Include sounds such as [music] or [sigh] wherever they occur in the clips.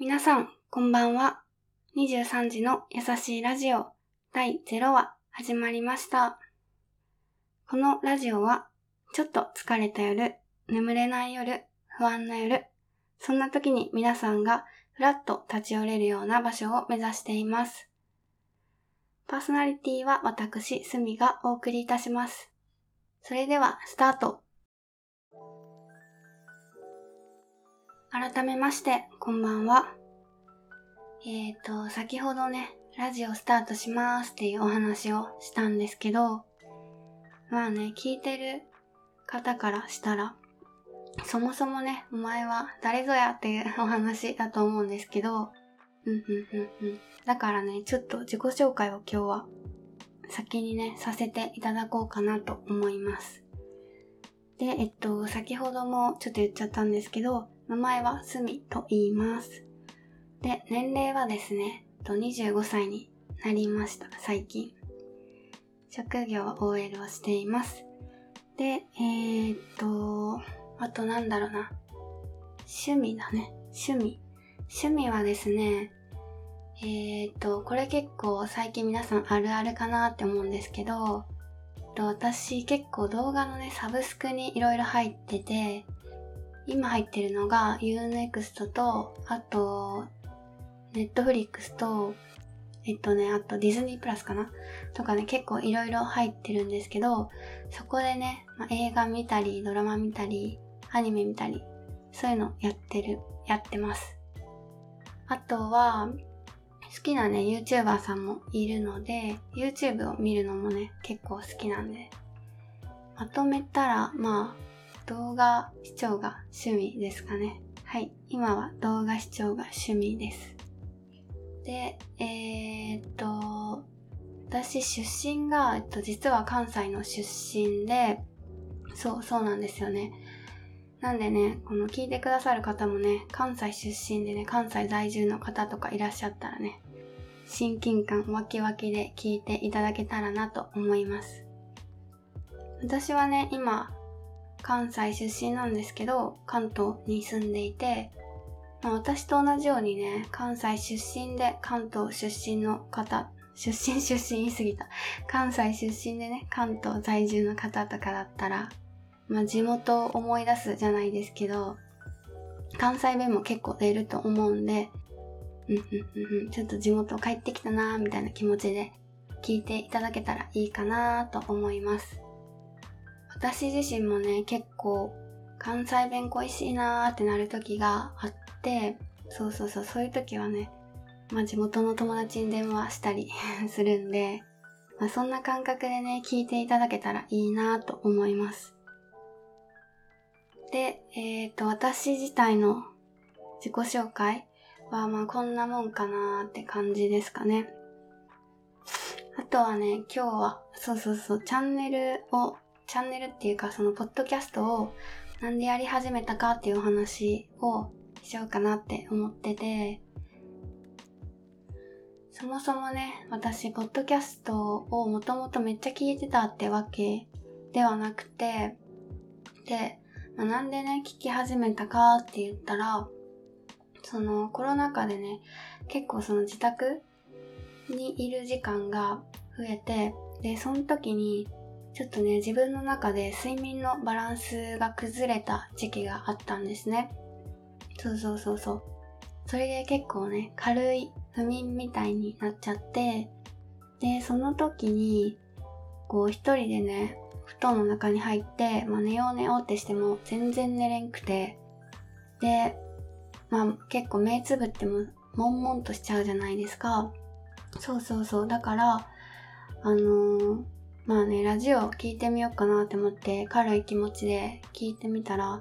皆さん、こんばんは。23時の優しいラジオ第0話始まりました。このラジオは、ちょっと疲れた夜、眠れない夜、不安な夜、そんな時に皆さんがふらっと立ち寄れるような場所を目指しています。パーソナリティは私、すみがお送りいたします。それでは、スタート。改めまして、こんばんは。えっ、ー、と、先ほどね、ラジオスタートしますっていうお話をしたんですけど、まあね、聞いてる方からしたら、そもそもね、お前は誰ぞやっていうお話だと思うんですけど、うんうんうんうん。だからね、ちょっと自己紹介を今日は先にね、させていただこうかなと思います。で、えっと、先ほどもちょっと言っちゃったんですけど、名前はすみと言います。で、年齢はですね、と25歳になりました、最近。職業は OL をしています。で、えー、っと、あとなんだろうな。趣味だね。趣味。趣味はですね、えー、っと、これ結構最近皆さんあるあるかなって思うんですけど、私結構動画のね、サブスクにいろいろ入ってて、今入ってるのが UNEXT と、あと、Netflix と、えっとね、あとディズニープラスかな？とかね、結構いろいろ入ってるんですけど、そこでね、まあ、映画見たり、ドラマ見たり、アニメ見たり、そういうのやってる、やってます。あとは、好きなね、YouTuber さんもいるので、YouTube を見るのもね、結構好きなんで。まとめたら、まあ、動画視聴が趣味ですかね。はい。今は動画視聴が趣味です。で、えー、っと、私出身が、えっと、実は関西の出身で、そう、そうなんですよね。なんでね、この聞いてくださる方もね、関西出身でね、関西在住の方とかいらっしゃったらね、親近感わきわきで聞いていただけたらなと思います。私はね、今、関西出身なんですけど、関東に住んでいて、まあ、私と同じようにね、関西出身で関東出身の方、出身出身言い過ぎた。関西出身でね、関東在住の方とかだったら、まあ、地元を思い出すじゃないですけど、関西弁も結構出ると思うんで、うんうん、ちょっと地元帰ってきたなーみたいな気持ちで聞いていただけたらいいかなと思います。私自身もね、結構関西弁恋しいなーってなる時があって、そうそうそう、そういう時はね、まあ地元の友達に電話したり [laughs] するんで、まあそんな感覚でね、聞いていただけたらいいなと思います。で、えっ、ー、と、私自体の自己紹介は、まあこんなもんかなーって感じですかね。あとはね、今日は、そうそうそう、チャンネルを、チャンネルっていうかそのポッドキャストをなんでやり始めたかっていうお話をしようかなって思ってて、そもそもね、私、ポッドキャストをもともとめっちゃ聞いてたってわけではなくて、で、まあ、なんでね、聞き始めたかって言ったら、そのコロナ禍でね、結構その自宅にいる時間が増えて、で、その時に、ちょっとね、自分の中で睡眠のバランスが崩れた時期があったんですね。そうそうそうそう。それで結構ね、軽い不眠みたいになっちゃって、で、その時に、こう一人でね、布団の中に入って、まあ、寝よう寝ようってしても全然寝れんくて、で、まあ結構目つぶっても悶々としちゃうじゃないですか。そうそうそう。だから、あのー、まあね、ラジオ聞いてみようかなって思って軽い気持ちで聞いてみたら、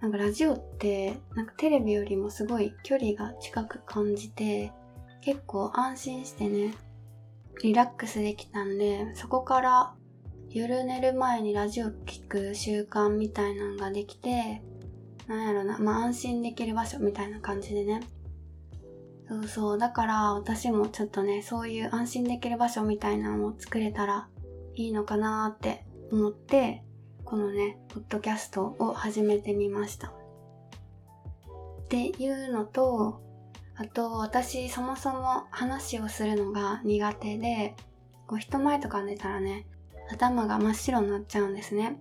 なんかラジオって、なんかテレビよりもすごい距離が近く感じて、結構安心してね、リラックスできたんで、そこから夜寝る前にラジオ聞く習慣みたいなのができて、なんやろな、まあ安心できる場所みたいな感じでね。そうそう、だから私もちょっとね、そういう安心できる場所みたいなのを作れたらいいのかなーって思って、このね、ポッドキャストを始めてみました。っていうのと、あと、私、そもそも話をするのが苦手で、こう人前とか寝たらね、頭が真っ白になっちゃうんですね。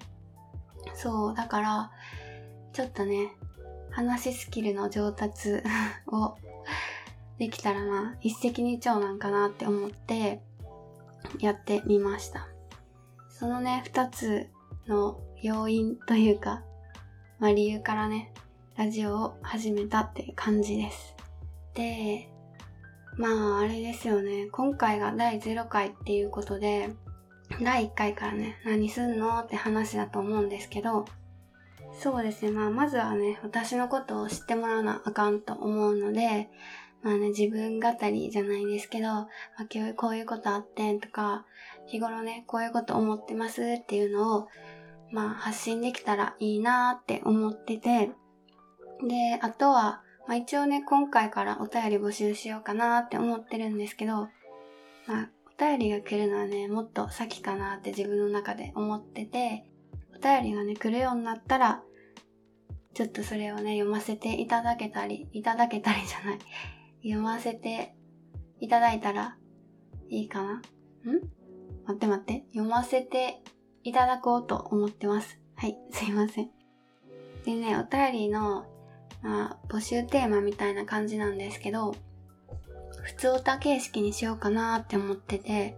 そう、だから、ちょっとね、話スキルの上達 [laughs] をできたらまあ一石二鳥なんかなって思ってやってみました。そのね、二つの要因というか、まあ理由からね、ラジオを始めたっていう感じです。で、まああれですよね、今回が第0回っていうことで、第1回からね、何すんのって話だと思うんですけど、そうですね。まあ、まずはね、私のことを知ってもらわなあかんと思うので、まあね、自分語りじゃないですけど、まあ、今日こういうことあってとか、日頃ね、こういうこと思ってますっていうのを、まあ、発信できたらいいなって思ってて、で、あとは、まあ一応ね、今回からお便り募集しようかなって思ってるんですけど、まあ、お便りが来るのはね、もっと先かなって自分の中で思ってて、お便りがね、来るようになったら、ちょっとそれをね、読ませていただけたり、いただけたりじゃない。読ませていただいたらいいかなん？待って待って。読ませていただこうと思ってます。はい、[laughs] すいません。でね、お便りの、まあ、募集テーマみたいな感じなんですけど、普通歌形式にしようかなって思ってて、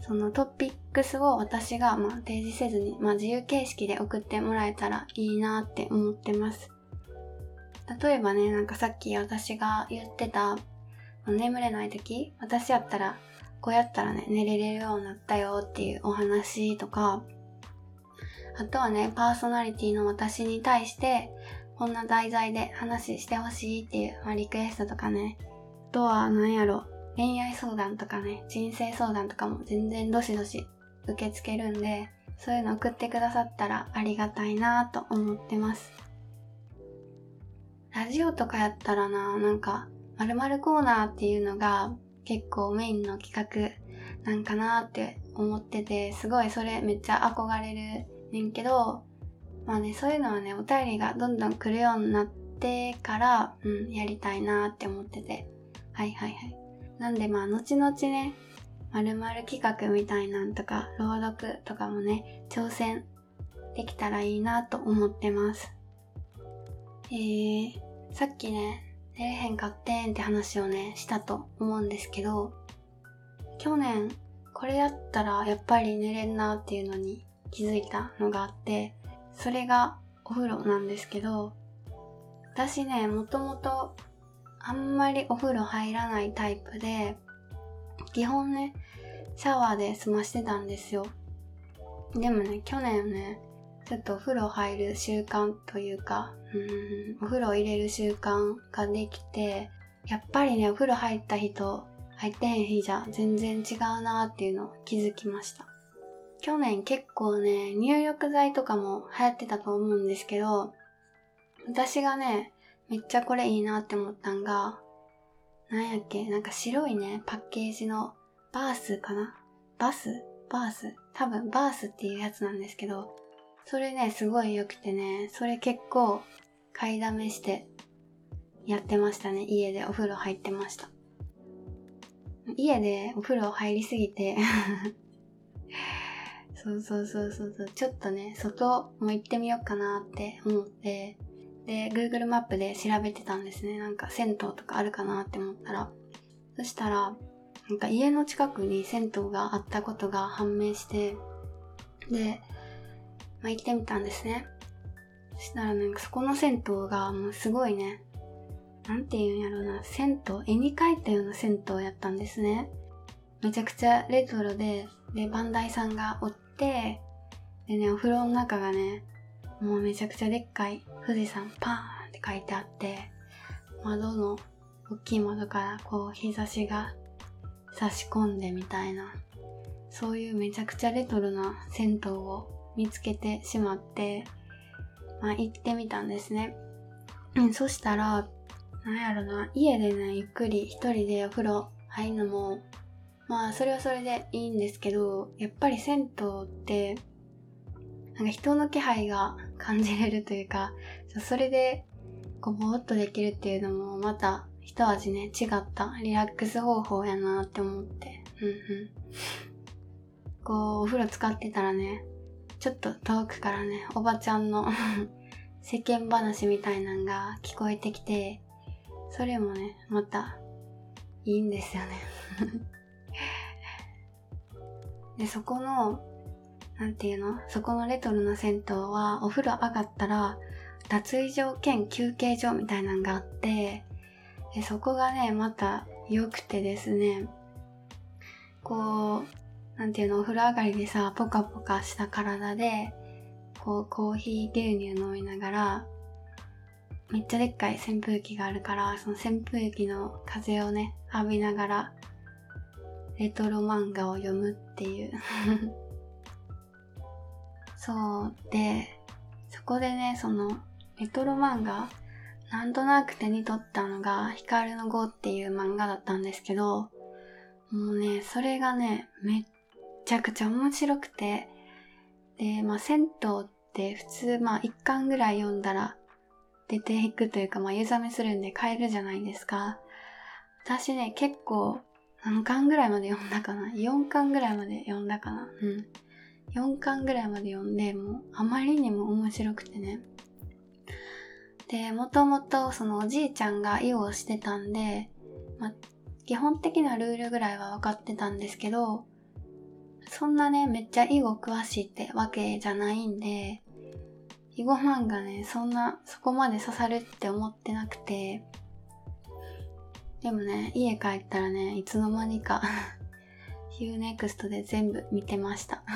そのトピックスを私がまあ提示せずに、まあ、自由形式で送ってもらえたらいいなって思ってます。例えばね、なんかさっき私が言ってた、眠れない時、私やったら、こうやったらね、寝れるようになったよっていうお話とか、あとはね、パーソナリティの私に対して、こんな題材で話してほしいっていう、まあ、リクエストとかね、あとは何やろ、恋愛相談とかね、人生相談とかも全然どしどし受け付けるんで、そういうの送ってくださったらありがたいなと思ってます。ラジオとかやったらな、なんか、〇〇コーナーっていうのが結構メインの企画なんかなって思ってて、すごいそれめっちゃ憧れるねんけど、まあね、そういうのはね、お便りがどんどん来るようになってから、うん、やりたいなって思ってて。はいはいはい。なんでまあ、後々ね、〇〇企画みたいなんとか、朗読とかもね、挑戦できたらいいなと思ってます。えー、さっきね、寝れへんかってんって話をね、したと思うんですけど、去年、これやったらやっぱり寝れんなっていうのに気づいたのがあって、それがお風呂なんですけど、私ね、もともとあんまりお風呂入らないタイプで、基本ね、シャワーで済ましてたんですよ。でもね、去年ね、ちょっとお風呂入る習慣というか、うん、お風呂入れる習慣ができて、やっぱりね、お風呂入った日と入ってへん日じゃ全然違うなっていうのを気づきました。去年結構ね、入浴剤とかも流行ってたと思うんですけど、私がね、めっちゃこれいいなって思ったんが、なんやっけ、なんか白いね、パッケージのバースかな？バス？バース？多分バースっていうやつなんですけど、それね、すごい良くてね、それ結構買いだめしてやってましたね。家でお風呂入ってました。家でお風呂入りすぎて [laughs] そうそうそうそうそう、ちょっとね、外も行ってみようかなって思って、で、Google マップで調べてたんですね。なんか銭湯とかあるかなって思ったら。そしたら、なんか家の近くに銭湯があったことが判明して、で、まあ、行ってみたんですね。そしたらなんかそこの銭湯がもうすごいね、なんて言うんやろうな、銭湯、絵に描いたような銭湯やったんですね。めちゃくちゃレトロで、で、バンダイさんがおって、でね、お風呂の中がね、もうめちゃくちゃでっかい富士山パーンって書いてあって、窓の大きい窓からこう日差しが差し込んでみたいな、そういうめちゃくちゃレトロな銭湯を見つけてしまって、まあ、行ってみたんですね。そしたら、なんやろな、家でね、ゆっくり一人でお風呂入るのも、まあ、それはそれでいいんですけど、やっぱり銭湯って、なんか人の気配が感じれるというか、それで、こう、ぼーっとできるっていうのもまた一味ね、違ったリラックス方法やなって思って。うんうん。こう、お風呂使ってたらね、ちょっと遠くからね、おばちゃんの [laughs] 世間話みたいなんが聞こえてきて、それもね、また、いいんですよね。[laughs] で、そこの、なんていうの？そこのレトロな銭湯は、お風呂上がったら、脱衣所兼休憩所みたいなのがあって、でそこがね、また良くてですね、こう、なんていうの、お風呂上がりでさ、ポカポカした体で、こう、コーヒー牛乳飲みながら、めっちゃでっかい扇風機があるから、その扇風機の風をね、浴びながら、レトロ漫画を読むっていう。[laughs] そう。で、そこでね、その、レトロ漫画、なんとなく手に取ったのが、ヒカルの碁っていう漫画だったんですけど、もうね、それがね、めっちゃくちゃ面白くて、で、まあ、銭湯って普通、まあ、一巻ぐらい読んだら出ていくというか、まあ、湯冷めするんで帰るじゃないですか。私ね、結構、何巻ぐらいまで読んだかな ?4 巻ぐらいまで読んだかな？うん。4巻ぐらいまで読んで、もう、あまりにも面白くてね。で、もともと、そのおじいちゃんが囲碁をしてたんで、まあ、基本的なルールぐらいは分かってたんですけど、そんなね、めっちゃ囲碁詳しいってわけじゃないんで、囲碁漫画ね、そんな、そこまで刺さるって思ってなくて、でもね、家帰ったらね、いつの間にかヒューネクストで全部見てました [laughs]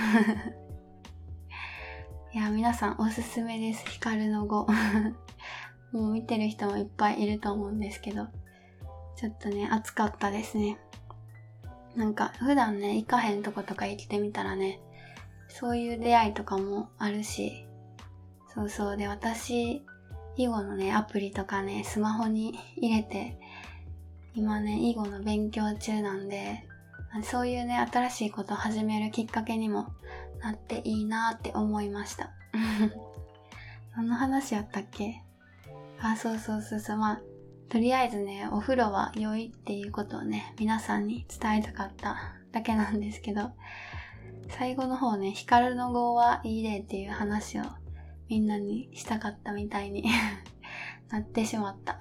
いや、皆さんおすすめです。ヒカルの碁 [laughs] もう見てる人もいっぱいいると思うんですけど、ちょっとね、暑かったですね。なんか普段ね、行かへんとことか行ってみたらね、そういう出会いとかもあるし、そうそう。で私、囲碁のね、アプリとかね、スマホに入れて、今ね、囲碁の勉強中なんで、そういうね、新しいことを始めるきっかけにもなっていいなって思いました。[laughs] そんな話やったっけ？あ、そうそうそうそう、まあ、とりあえずね、お風呂は良いっていうことをね、皆さんに伝えたかっただけなんですけど、最後の方ね、ヒカルの語はいい例っていう話をみんなにしたかったみたいに [laughs] なってしまった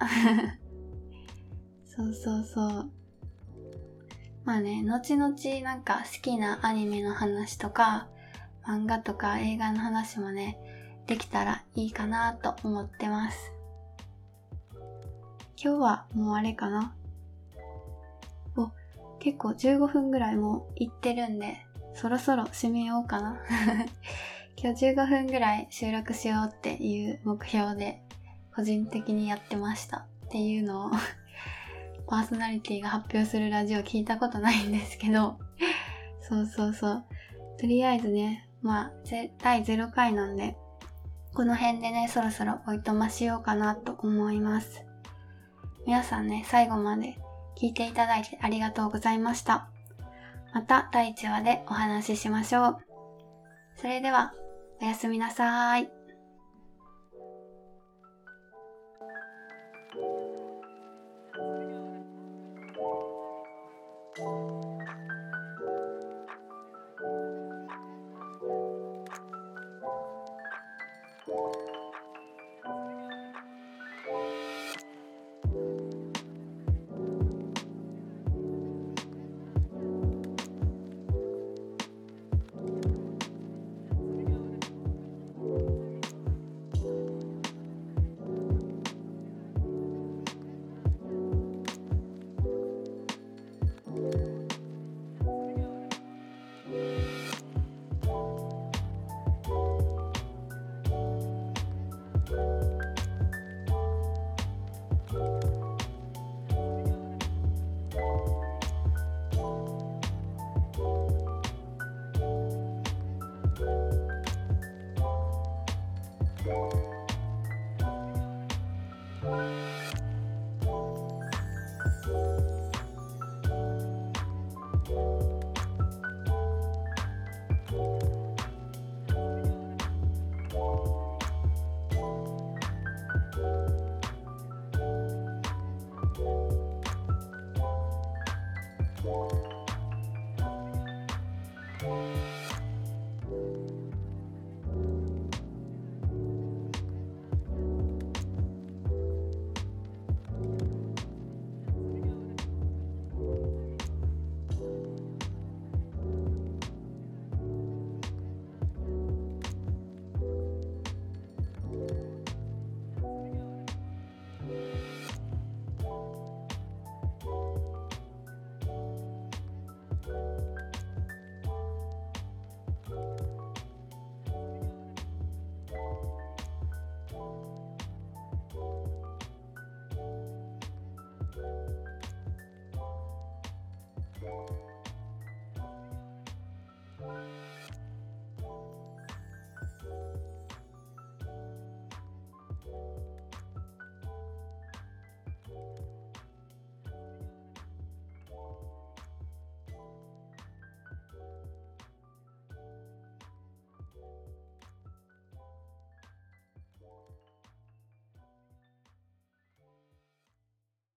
そうそうそう。まあね、後々なんか好きなアニメの話とか、漫画とか映画の話もね、できたらいいかなと思ってます。今日はもうあれかなお、結構15分ぐらいもう行ってるんで、そろそろ締めようかな。[laughs] 今日15分ぐらい収録しようっていう目標で個人的にやってましたっていうのを [laughs] パーソナリティが発表するラジオ聞いたことないんですけどそうそうそう。とりあえずね、まあ、第0回なんで、この辺でね、そろそろおいとましようかなと思います。皆さんね、最後まで聞いていただいてありがとうございました。また第1話でお話ししましょう。それでは、おやすみなさい。